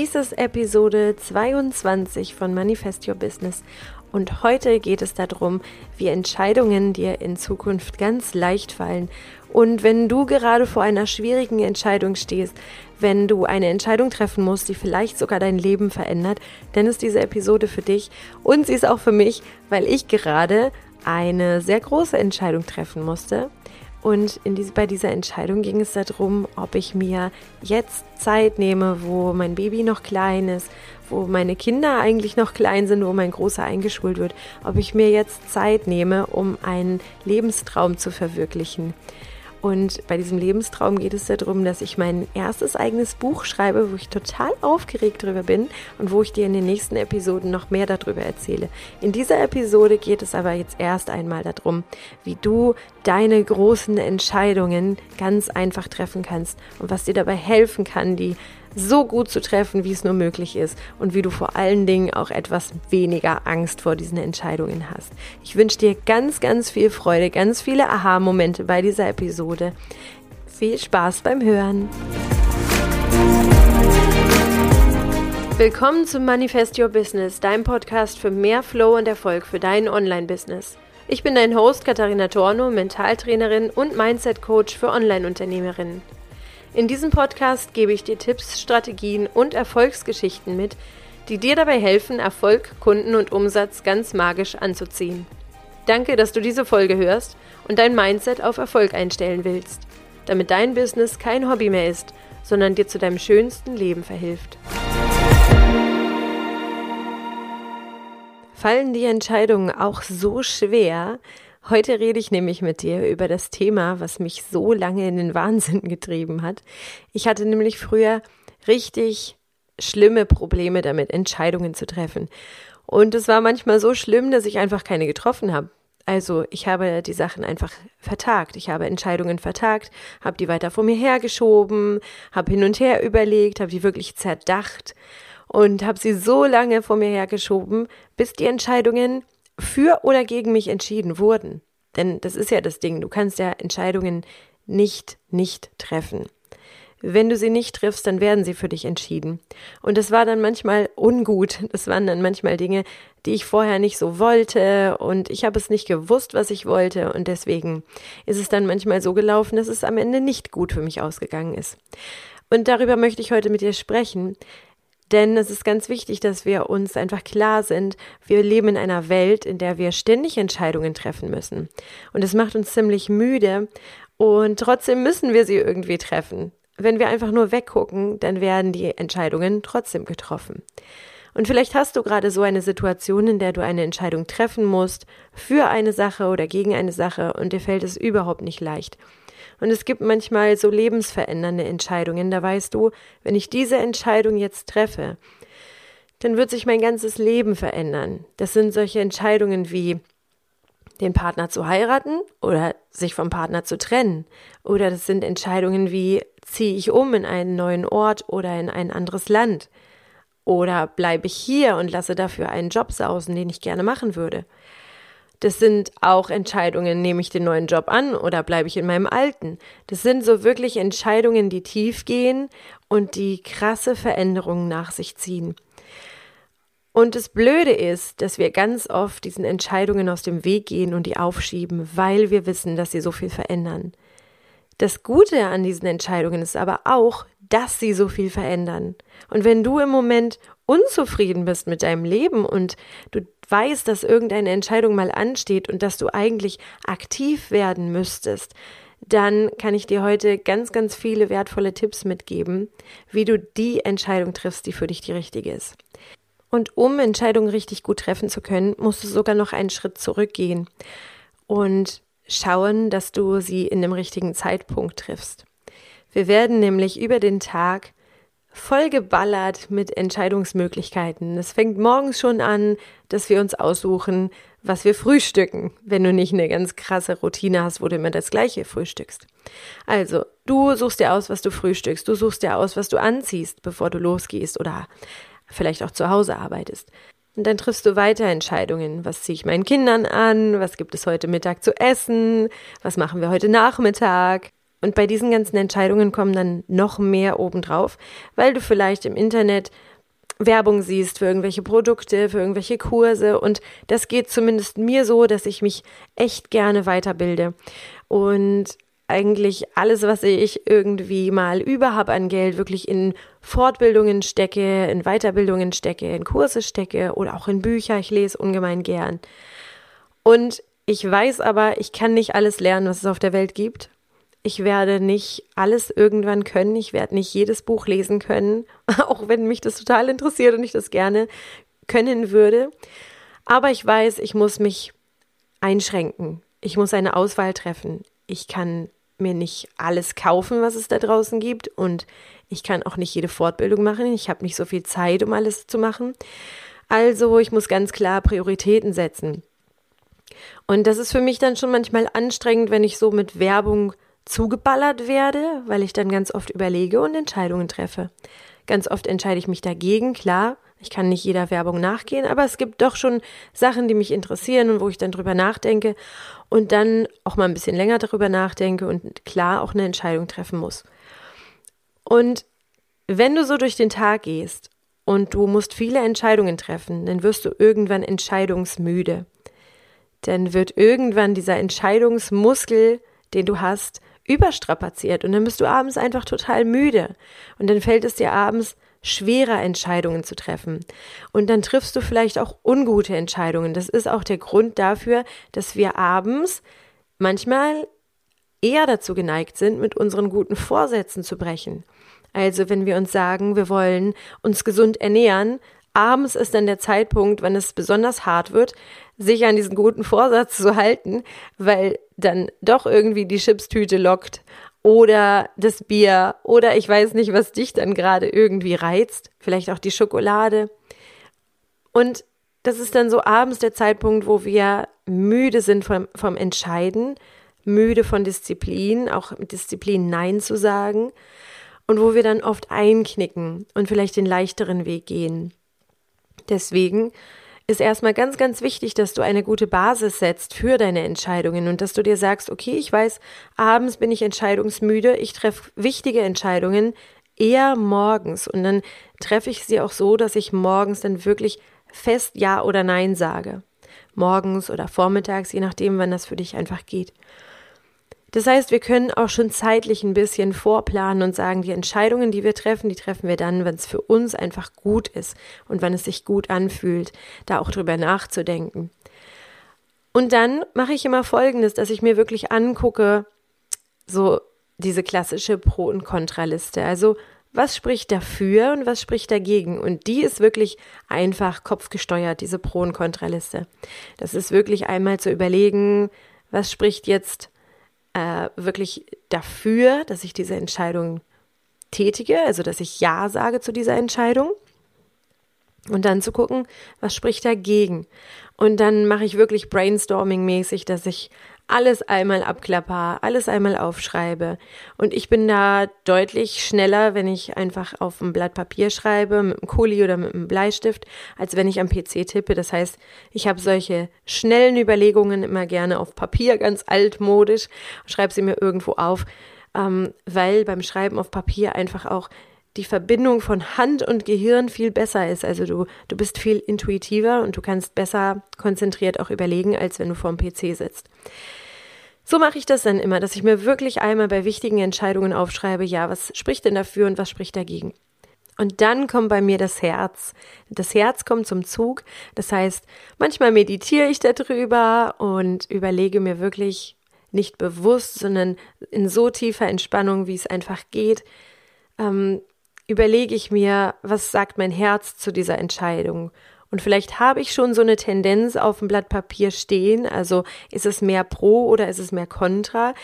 Dies ist Episode 22 von Manifest Your Business und heute geht es darum, wie Entscheidungen dir in Zukunft ganz leicht fallen. Und wenn du gerade vor einer schwierigen Entscheidung stehst, wenn du eine Entscheidung treffen musst, die vielleicht sogar dein Leben verändert, dann ist diese Episode für dich und sie ist auch für mich, weil ich gerade eine sehr große Entscheidung treffen musste. Und diese, bei dieser Entscheidung ging es darum, ob ich mir jetzt Zeit nehme, wo mein Baby noch klein ist, wo meine Kinder eigentlich noch klein sind, wo mein Großer eingeschult wird, ob ich mir jetzt Zeit nehme, um einen Lebenstraum zu verwirklichen. Und bei diesem Lebenstraum geht es darum, dass ich mein erstes eigenes Buch schreibe, wo ich total aufgeregt drüber bin und wo ich dir in den nächsten Episoden noch mehr darüber erzähle. In dieser Episode geht es aber jetzt erst einmal darum, wie du deine großen Entscheidungen ganz einfach treffen kannst und was dir dabei helfen kann, die so gut zu treffen, wie es nur möglich ist und wie du vor allen Dingen auch etwas weniger Angst vor diesen Entscheidungen hast. Ich wünsche dir ganz, ganz viel Freude, ganz viele Aha-Momente bei dieser Episode. Viel Spaß beim Hören. Willkommen zum Manifest Your Business, deinem Podcast für mehr Flow und Erfolg für dein Online-Business. Ich bin dein Host Katharina Torno, Mentaltrainerin und Mindset-Coach für Online-Unternehmerinnen. In diesem Podcast gebe ich dir Tipps, Strategien und Erfolgsgeschichten mit, die dir dabei helfen, Erfolg, Kunden und Umsatz ganz magisch anzuziehen. Danke, dass du diese Folge hörst und dein Mindset auf Erfolg einstellen willst, damit dein Business kein Hobby mehr ist, sondern dir zu deinem schönsten Leben verhilft. Fallen die Entscheidungen auch so schwer, Heute rede ich nämlich mit dir über das Thema, was mich so lange in den Wahnsinn getrieben hat. Ich hatte nämlich früher richtig schlimme Probleme damit, Entscheidungen zu treffen. Und es war manchmal so schlimm, dass ich einfach keine getroffen habe. Also ich habe die Sachen einfach vertagt. Ich habe Entscheidungen vertagt, habe die weiter vor mir hergeschoben, habe hin und her überlegt, habe die wirklich zerdacht und habe sie so lange vor mir hergeschoben, bis die Entscheidungen für oder gegen mich entschieden wurden. Denn das ist ja das Ding, du kannst ja Entscheidungen nicht nicht treffen. Wenn du sie nicht triffst, dann werden sie für dich entschieden. Und das war dann manchmal ungut. Das waren dann manchmal Dinge, die ich vorher nicht so wollte und ich habe es nicht gewusst, was ich wollte und deswegen ist es dann manchmal so gelaufen, dass es am Ende nicht gut für mich ausgegangen ist. Und darüber möchte ich heute mit dir sprechen, denn es ist ganz wichtig, dass wir uns einfach klar sind, wir leben in einer Welt, in der wir ständig Entscheidungen treffen müssen. Und es macht uns ziemlich müde und trotzdem müssen wir sie irgendwie treffen. Wenn wir einfach nur weggucken, dann werden die Entscheidungen trotzdem getroffen. Und vielleicht hast du gerade so eine Situation, in der du eine Entscheidung treffen musst für eine Sache oder gegen eine Sache und dir fällt es überhaupt nicht leicht. Und es gibt manchmal so lebensverändernde Entscheidungen. Da weißt du, wenn ich diese Entscheidung jetzt treffe, dann wird sich mein ganzes Leben verändern. Das sind solche Entscheidungen wie den Partner zu heiraten oder sich vom Partner zu trennen. Oder das sind Entscheidungen wie ziehe ich um in einen neuen Ort oder in ein anderes Land. Oder bleibe ich hier und lasse dafür einen Job sausen, den ich gerne machen würde. Das sind auch Entscheidungen, nehme ich den neuen Job an oder bleibe ich in meinem alten. Das sind so wirklich Entscheidungen, die tief gehen und die krasse Veränderungen nach sich ziehen. Und das Blöde ist, dass wir ganz oft diesen Entscheidungen aus dem Weg gehen und die aufschieben, weil wir wissen, dass sie so viel verändern. Das Gute an diesen Entscheidungen ist aber auch, dass sie so viel verändern. Und wenn du im Moment unzufrieden bist mit deinem Leben und du weißt, dass irgendeine Entscheidung mal ansteht und dass du eigentlich aktiv werden müsstest, dann kann ich dir heute ganz, ganz viele wertvolle Tipps mitgeben, wie du die Entscheidung triffst, die für dich die richtige ist. Und um Entscheidungen richtig gut treffen zu können, musst du sogar noch einen Schritt zurückgehen und schauen, dass du sie in dem richtigen Zeitpunkt triffst. Wir werden nämlich über den Tag vollgeballert mit Entscheidungsmöglichkeiten. Es fängt morgens schon an, dass wir uns aussuchen, was wir frühstücken, wenn du nicht eine ganz krasse Routine hast, wo du immer das gleiche frühstückst. Also, du suchst dir aus, was du frühstückst, du suchst dir aus, was du anziehst, bevor du losgehst oder vielleicht auch zu Hause arbeitest. Und dann triffst du weiter Entscheidungen. Was ziehe ich meinen Kindern an? Was gibt es heute Mittag zu essen? Was machen wir heute Nachmittag? Und bei diesen ganzen Entscheidungen kommen dann noch mehr obendrauf, weil du vielleicht im Internet Werbung siehst für irgendwelche Produkte, für irgendwelche Kurse. Und das geht zumindest mir so, dass ich mich echt gerne weiterbilde. Und eigentlich alles, was ich irgendwie mal über habe an Geld, wirklich in Fortbildungen stecke, in Weiterbildungen stecke, in Kurse stecke oder auch in Bücher. Ich lese ungemein gern. Und ich weiß aber, ich kann nicht alles lernen, was es auf der Welt gibt. Ich werde nicht alles irgendwann können. Ich werde nicht jedes Buch lesen können, auch wenn mich das total interessiert und ich das gerne können würde. Aber ich weiß, ich muss mich einschränken. Ich muss eine Auswahl treffen. Ich kann mir nicht alles kaufen, was es da draußen gibt und ich kann auch nicht jede Fortbildung machen. Ich habe nicht so viel Zeit, um alles zu machen. Also ich muss ganz klar Prioritäten setzen. Und das ist für mich dann schon manchmal anstrengend, wenn ich so mit Werbung zugeballert werde, weil ich dann ganz oft überlege und Entscheidungen treffe. Ganz oft entscheide ich mich dagegen, klar, ich kann nicht jeder Werbung nachgehen, aber es gibt doch schon Sachen, die mich interessieren und wo ich dann drüber nachdenke und dann auch mal ein bisschen länger darüber nachdenke und klar auch eine Entscheidung treffen muss. Und wenn du so durch den Tag gehst und du musst viele Entscheidungen treffen, dann wirst du irgendwann entscheidungsmüde. Dann wird irgendwann dieser Entscheidungsmuskel, den du hast, überstrapaziert und dann bist du abends einfach total müde und dann fällt es dir abends schwerer Entscheidungen zu treffen. Und dann triffst du vielleicht auch ungute Entscheidungen. Das ist auch der Grund dafür, dass wir abends manchmal eher dazu geneigt sind, mit unseren guten Vorsätzen zu brechen. Also wenn wir uns sagen, wir wollen uns gesund ernähren, abends ist dann der Zeitpunkt, wenn es besonders hart wird, sich an diesen guten Vorsatz zu halten, weil dann doch irgendwie die Chipstüte lockt oder das Bier oder ich weiß nicht, was dich dann gerade irgendwie reizt, vielleicht auch die Schokolade. Und das ist dann so abends der Zeitpunkt, wo wir müde sind vom, vom Entscheiden, müde von Disziplin, auch mit Disziplin Nein zu sagen und wo wir dann oft einknicken und vielleicht den leichteren Weg gehen. Deswegen ist erstmal ganz, ganz wichtig, dass du eine gute Basis setzt für deine Entscheidungen und dass du dir sagst, okay, ich weiß, abends bin ich entscheidungsmüde, ich treffe wichtige Entscheidungen eher morgens und dann treffe ich sie auch so, dass ich morgens dann wirklich fest Ja oder Nein sage. Morgens oder vormittags, je nachdem, wann das für dich einfach geht. Das heißt, wir können auch schon zeitlich ein bisschen vorplanen und sagen, die Entscheidungen, die wir treffen, die treffen wir dann, wenn es für uns einfach gut ist und wenn es sich gut anfühlt, da auch drüber nachzudenken. Und dann mache ich immer Folgendes, dass ich mir wirklich angucke, so diese klassische Pro- und Kontraliste. Also was spricht dafür und was spricht dagegen? Und die ist wirklich einfach kopfgesteuert, diese Pro- und Kontraliste. Das ist wirklich einmal zu überlegen, was spricht jetzt äh, wirklich dafür, dass ich diese Entscheidung tätige, also dass ich Ja sage zu dieser Entscheidung. Und dann zu gucken, was spricht dagegen. Und dann mache ich wirklich brainstorming-mäßig, dass ich alles einmal abklapper, alles einmal aufschreibe. Und ich bin da deutlich schneller, wenn ich einfach auf ein Blatt Papier schreibe, mit einem Kuli oder mit einem Bleistift, als wenn ich am PC tippe. Das heißt, ich habe solche schnellen Überlegungen immer gerne auf Papier, ganz altmodisch, schreibe sie mir irgendwo auf, ähm, weil beim Schreiben auf Papier einfach auch die Verbindung von Hand und Gehirn viel besser ist. Also du, du bist viel intuitiver und du kannst besser konzentriert auch überlegen, als wenn du vor dem PC sitzt. So mache ich das dann immer, dass ich mir wirklich einmal bei wichtigen Entscheidungen aufschreibe, ja, was spricht denn dafür und was spricht dagegen? Und dann kommt bei mir das Herz. Das Herz kommt zum Zug. Das heißt, manchmal meditiere ich darüber und überlege mir wirklich nicht bewusst, sondern in so tiefer Entspannung, wie es einfach geht, ähm, überlege ich mir, was sagt mein Herz zu dieser Entscheidung und vielleicht habe ich schon so eine Tendenz auf dem Blatt Papier stehen. Also ist es mehr pro oder ist es mehr contra?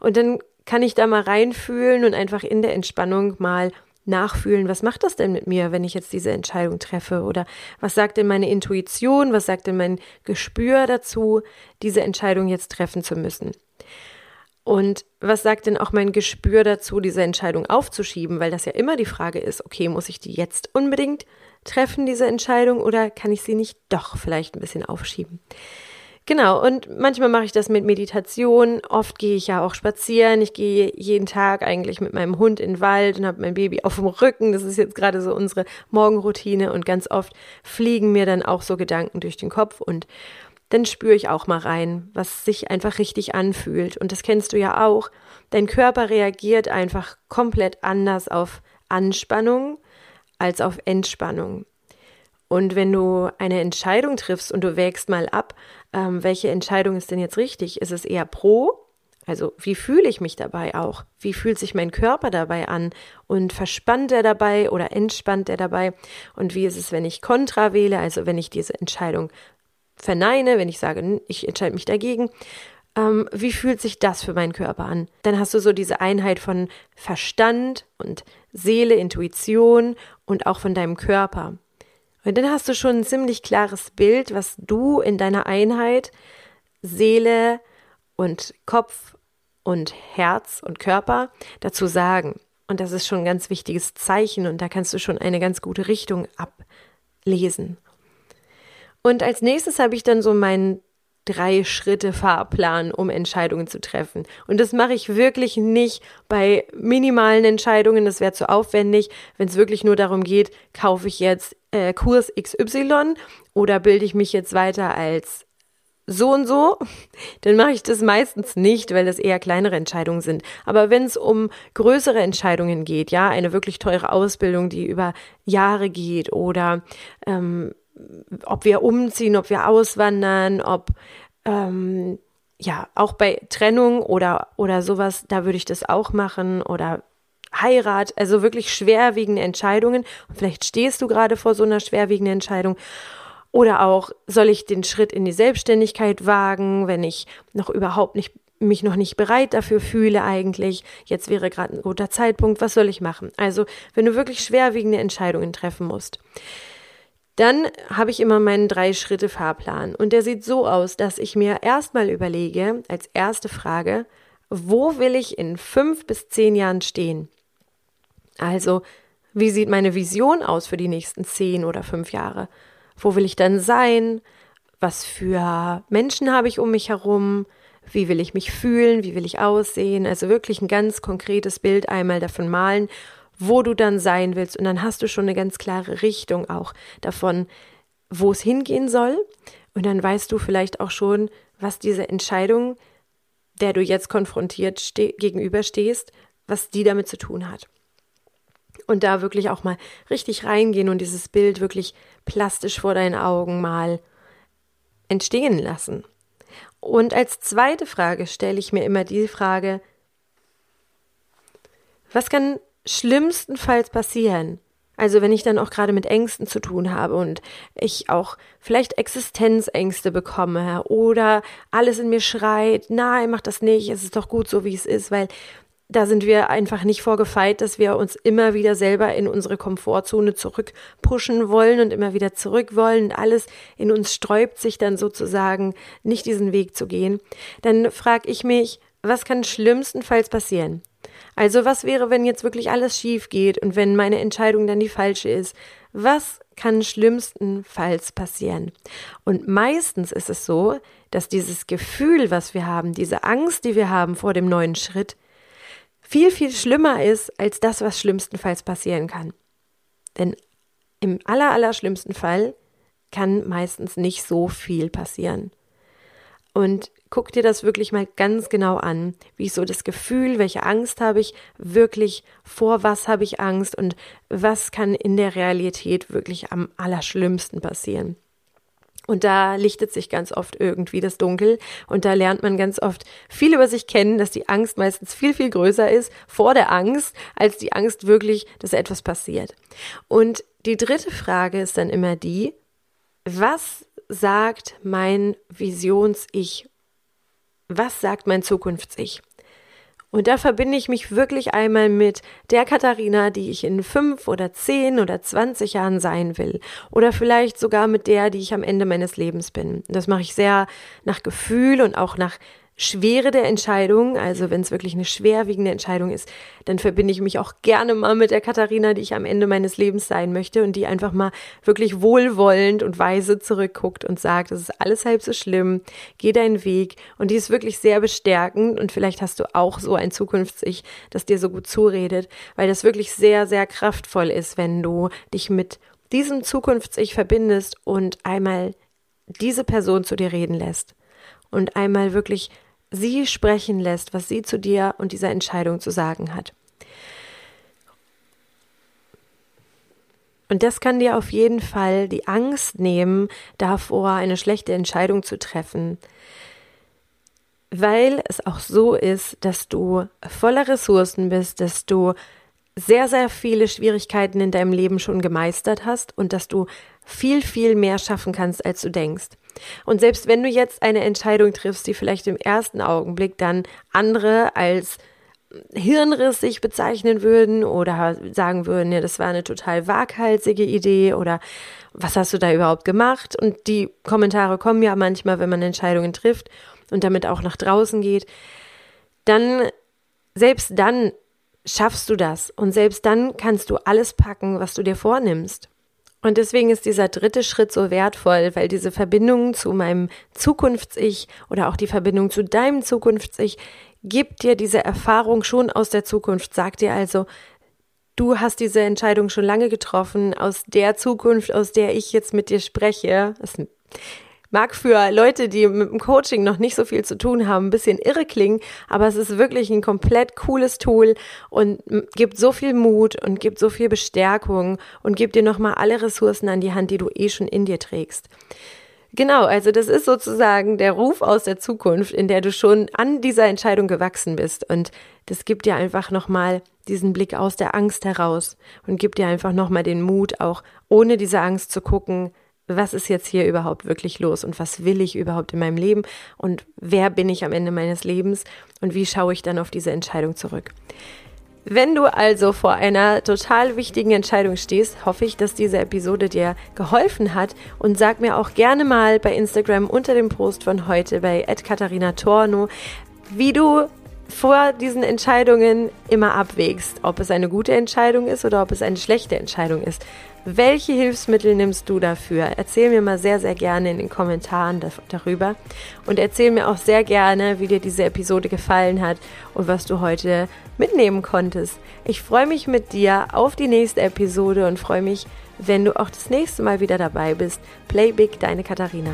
Und dann kann ich da mal reinfühlen und einfach in der Entspannung mal nachfühlen, was macht das denn mit mir, wenn ich jetzt diese Entscheidung treffe? Oder was sagt denn meine Intuition, was sagt denn mein Gespür dazu, diese Entscheidung jetzt treffen zu müssen? Und was sagt denn auch mein Gespür dazu, diese Entscheidung aufzuschieben? Weil das ja immer die Frage ist, okay, muss ich die jetzt unbedingt treffen, diese Entscheidung, oder kann ich sie nicht doch vielleicht ein bisschen aufschieben? Genau, und manchmal mache ich das mit Meditation. Oft gehe ich ja auch spazieren. Ich gehe jeden Tag eigentlich mit meinem Hund in den Wald und habe mein Baby auf dem Rücken. Das ist jetzt gerade so unsere Morgenroutine. Und ganz oft fliegen mir dann auch so Gedanken durch den Kopf und dann spüre ich auch mal rein, was sich einfach richtig anfühlt. Und das kennst du ja auch. Dein Körper reagiert einfach komplett anders auf Anspannung als auf Entspannung. Und wenn du eine Entscheidung triffst und du wägst mal ab, ähm, welche Entscheidung ist denn jetzt richtig? Ist es eher pro? Also wie fühle ich mich dabei auch? Wie fühlt sich mein Körper dabei an? Und verspannt er dabei oder entspannt er dabei? Und wie ist es, wenn ich kontra wähle, also wenn ich diese Entscheidung verneine, wenn ich sage, ich entscheide mich dagegen? Ähm, wie fühlt sich das für meinen Körper an? Dann hast du so diese Einheit von Verstand und Seele, Intuition und auch von deinem Körper. Und dann hast du schon ein ziemlich klares Bild, was du in deiner Einheit Seele und Kopf und Herz und Körper dazu sagen. Und das ist schon ein ganz wichtiges Zeichen und da kannst du schon eine ganz gute Richtung ablesen. Und als nächstes habe ich dann so meinen drei Schritte Fahrplan, um Entscheidungen zu treffen. Und das mache ich wirklich nicht bei minimalen Entscheidungen, das wäre zu aufwendig. Wenn es wirklich nur darum geht, kaufe ich jetzt äh, Kurs XY oder bilde ich mich jetzt weiter als so und so, dann mache ich das meistens nicht, weil das eher kleinere Entscheidungen sind. Aber wenn es um größere Entscheidungen geht, ja, eine wirklich teure Ausbildung, die über Jahre geht oder ähm, ob wir umziehen, ob wir auswandern, ob ähm, ja auch bei Trennung oder oder sowas, da würde ich das auch machen oder Heirat, also wirklich schwerwiegende Entscheidungen. Und vielleicht stehst du gerade vor so einer schwerwiegenden Entscheidung. Oder auch, soll ich den Schritt in die Selbstständigkeit wagen, wenn ich noch überhaupt nicht mich noch nicht bereit dafür fühle eigentlich, jetzt wäre gerade ein guter Zeitpunkt, was soll ich machen? Also, wenn du wirklich schwerwiegende Entscheidungen treffen musst. Dann habe ich immer meinen Drei-Schritte-Fahrplan und der sieht so aus, dass ich mir erstmal überlege, als erste Frage, wo will ich in fünf bis zehn Jahren stehen? Also, wie sieht meine Vision aus für die nächsten zehn oder fünf Jahre? Wo will ich dann sein? Was für Menschen habe ich um mich herum? Wie will ich mich fühlen? Wie will ich aussehen? Also wirklich ein ganz konkretes Bild einmal davon malen wo du dann sein willst. Und dann hast du schon eine ganz klare Richtung auch davon, wo es hingehen soll. Und dann weißt du vielleicht auch schon, was diese Entscheidung, der du jetzt konfrontiert gegenüberstehst, was die damit zu tun hat. Und da wirklich auch mal richtig reingehen und dieses Bild wirklich plastisch vor deinen Augen mal entstehen lassen. Und als zweite Frage stelle ich mir immer die Frage, was kann schlimmstenfalls passieren, also wenn ich dann auch gerade mit Ängsten zu tun habe und ich auch vielleicht Existenzängste bekomme oder alles in mir schreit, nein, mach das nicht, es ist doch gut so, wie es ist, weil da sind wir einfach nicht vorgefeit, dass wir uns immer wieder selber in unsere Komfortzone zurückpushen wollen und immer wieder zurück wollen und alles in uns sträubt sich dann sozusagen, nicht diesen Weg zu gehen. Dann frage ich mich, was kann schlimmstenfalls passieren? Also was wäre, wenn jetzt wirklich alles schief geht und wenn meine Entscheidung dann die falsche ist? Was kann schlimmstenfalls passieren? Und meistens ist es so, dass dieses Gefühl, was wir haben, diese Angst, die wir haben vor dem neuen Schritt, viel, viel schlimmer ist als das, was schlimmstenfalls passieren kann. Denn im aller, aller schlimmsten Fall kann meistens nicht so viel passieren. Und guck dir das wirklich mal ganz genau an. Wie ist so das Gefühl, welche Angst habe ich wirklich, vor was habe ich Angst und was kann in der Realität wirklich am allerschlimmsten passieren. Und da lichtet sich ganz oft irgendwie das Dunkel und da lernt man ganz oft viel über sich kennen, dass die Angst meistens viel, viel größer ist vor der Angst, als die Angst wirklich, dass etwas passiert. Und die dritte Frage ist dann immer die, was sagt mein Visions-Ich? Was sagt mein Zukunfts-Ich? Und da verbinde ich mich wirklich einmal mit der Katharina, die ich in fünf oder zehn oder zwanzig Jahren sein will. Oder vielleicht sogar mit der, die ich am Ende meines Lebens bin. Das mache ich sehr nach Gefühl und auch nach Schwere der Entscheidung, also wenn es wirklich eine schwerwiegende Entscheidung ist, dann verbinde ich mich auch gerne mal mit der Katharina, die ich am Ende meines Lebens sein möchte und die einfach mal wirklich wohlwollend und weise zurückguckt und sagt, es ist alles halb so schlimm, geh deinen Weg. Und die ist wirklich sehr bestärkend und vielleicht hast du auch so ein Zukunfts-Ich, das dir so gut zuredet, weil das wirklich sehr, sehr kraftvoll ist, wenn du dich mit diesem Zukunfts-Ich verbindest und einmal diese Person zu dir reden lässt und einmal wirklich sie sprechen lässt, was sie zu dir und dieser Entscheidung zu sagen hat. Und das kann dir auf jeden Fall die Angst nehmen, davor eine schlechte Entscheidung zu treffen. Weil es auch so ist, dass du voller Ressourcen bist, dass du sehr, sehr viele Schwierigkeiten in deinem Leben schon gemeistert hast und dass du viel, viel mehr schaffen kannst, als du denkst. Und selbst wenn du jetzt eine Entscheidung triffst, die vielleicht im ersten Augenblick dann andere als hirnrissig bezeichnen würden oder sagen würden, ja, das war eine total waghalsige Idee oder was hast du da überhaupt gemacht? Und die Kommentare kommen ja manchmal, wenn man Entscheidungen trifft und damit auch nach draußen geht. Dann, selbst dann schaffst du das und selbst dann kannst du alles packen, was du dir vornimmst. Und deswegen ist dieser dritte Schritt so wertvoll, weil diese Verbindung zu meinem Zukunfts-Ich oder auch die Verbindung zu deinem Zukunfts-Ich gibt dir diese Erfahrung schon aus der Zukunft, sagt dir also, du hast diese Entscheidung schon lange getroffen aus der Zukunft, aus der ich jetzt mit dir spreche. Das mag für Leute, die mit dem Coaching noch nicht so viel zu tun haben, ein bisschen irre klingen, aber es ist wirklich ein komplett cooles Tool und gibt so viel Mut und gibt so viel Bestärkung und gibt dir nochmal alle Ressourcen an die Hand, die du eh schon in dir trägst. Genau, also das ist sozusagen der Ruf aus der Zukunft, in der du schon an dieser Entscheidung gewachsen bist und das gibt dir einfach nochmal diesen Blick aus der Angst heraus und gibt dir einfach nochmal den Mut, auch ohne diese Angst zu gucken, was ist jetzt hier überhaupt wirklich los und was will ich überhaupt in meinem Leben und wer bin ich am Ende meines Lebens und wie schaue ich dann auf diese Entscheidung zurück. Wenn du also vor einer total wichtigen Entscheidung stehst, hoffe ich, dass diese Episode dir geholfen hat und sag mir auch gerne mal bei Instagram unter dem Post von heute bei Katharina Torno, wie du vor diesen Entscheidungen immer abwägst, ob es eine gute Entscheidung ist oder ob es eine schlechte Entscheidung ist. Welche Hilfsmittel nimmst du dafür? Erzähl mir mal sehr, sehr gerne in den Kommentaren darüber und erzähl mir auch sehr gerne, wie dir diese Episode gefallen hat und was du heute mitnehmen konntest. Ich freue mich mit dir auf die nächste Episode und freue mich, wenn du auch das nächste Mal wieder dabei bist. Play Big, deine Katharina.